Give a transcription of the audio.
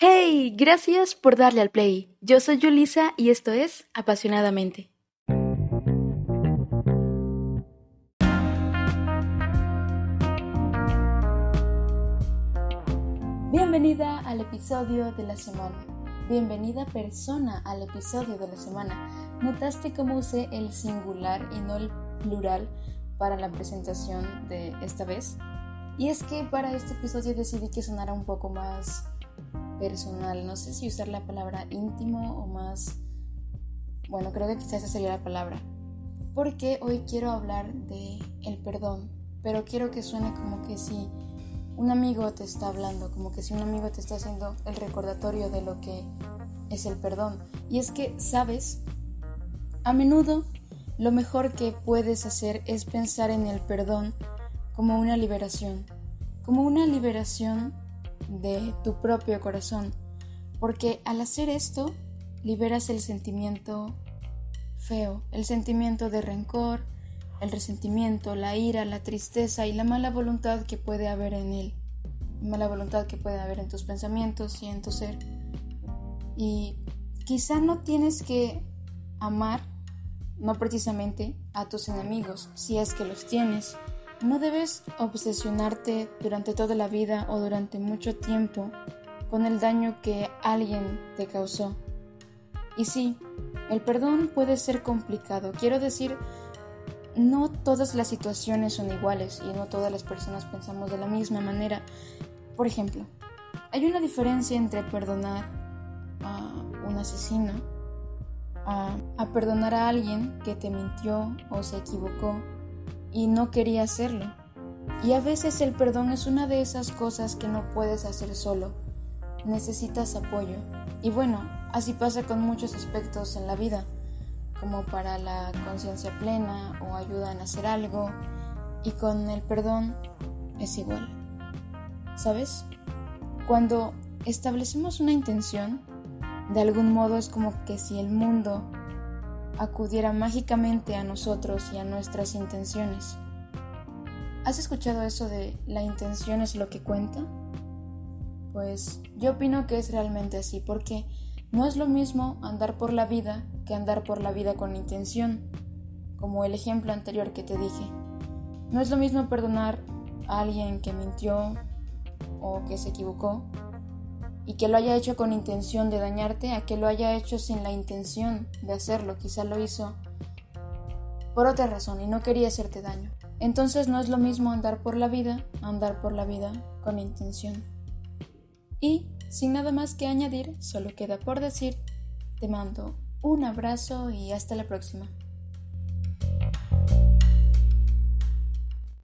Hey, gracias por darle al play. Yo soy Yulisa y esto es Apasionadamente. Bienvenida al episodio de la semana. Bienvenida persona al episodio de la semana. ¿Notaste cómo usé el singular y no el plural para la presentación de esta vez? Y es que para este episodio decidí que sonara un poco más personal. No sé si usar la palabra íntimo o más... Bueno, creo que quizás esa sería la palabra. Porque hoy quiero hablar de el perdón, pero quiero que suene como que si un amigo te está hablando, como que si un amigo te está haciendo el recordatorio de lo que es el perdón. Y es que, ¿sabes? A menudo lo mejor que puedes hacer es pensar en el perdón como una liberación, como una liberación de tu propio corazón, porque al hacer esto liberas el sentimiento feo, el sentimiento de rencor, el resentimiento, la ira, la tristeza y la mala voluntad que puede haber en él, mala voluntad que puede haber en tus pensamientos y en tu ser. Y quizá no tienes que amar, no precisamente a tus enemigos, si es que los tienes, no debes obsesionarte durante toda la vida o durante mucho tiempo con el daño que alguien te causó. Y sí, el perdón puede ser complicado. Quiero decir, no todas las situaciones son iguales y no todas las personas pensamos de la misma manera. Por ejemplo, hay una diferencia entre perdonar a un asesino, a, perdonar a alguien que te mintió o se equivocó y no quería hacerlo. Y a veces el perdón es una de esas cosas que no puedes hacer solo. Necesitas apoyo. Y bueno, así pasa con muchos aspectos en la vida, como para la conciencia plena o ayuda en hacer algo. Y con el perdón es igual. ¿Sabes? Cuando establecemos una intención, de algún modo es como que si el mundo acudiera mágicamente a nosotros y a nuestras intenciones. ¿Has escuchado eso de la intención es lo que cuenta? Pues yo opino que es realmente así, porque no es lo mismo andar por la vida que andar por la vida con intención, como el ejemplo anterior que te dije. No es lo mismo perdonar a alguien que mintió o que se equivocó y que lo haya hecho con intención de dañarte a que lo haya hecho sin la intención de hacerlo. Quizá lo hizo por otra razón y no quería hacerte daño. Entonces no es lo mismo andar por la vida, andar por la vida con intención. Y, sin nada más que añadir, solo queda por decir, te mando un abrazo y hasta la próxima.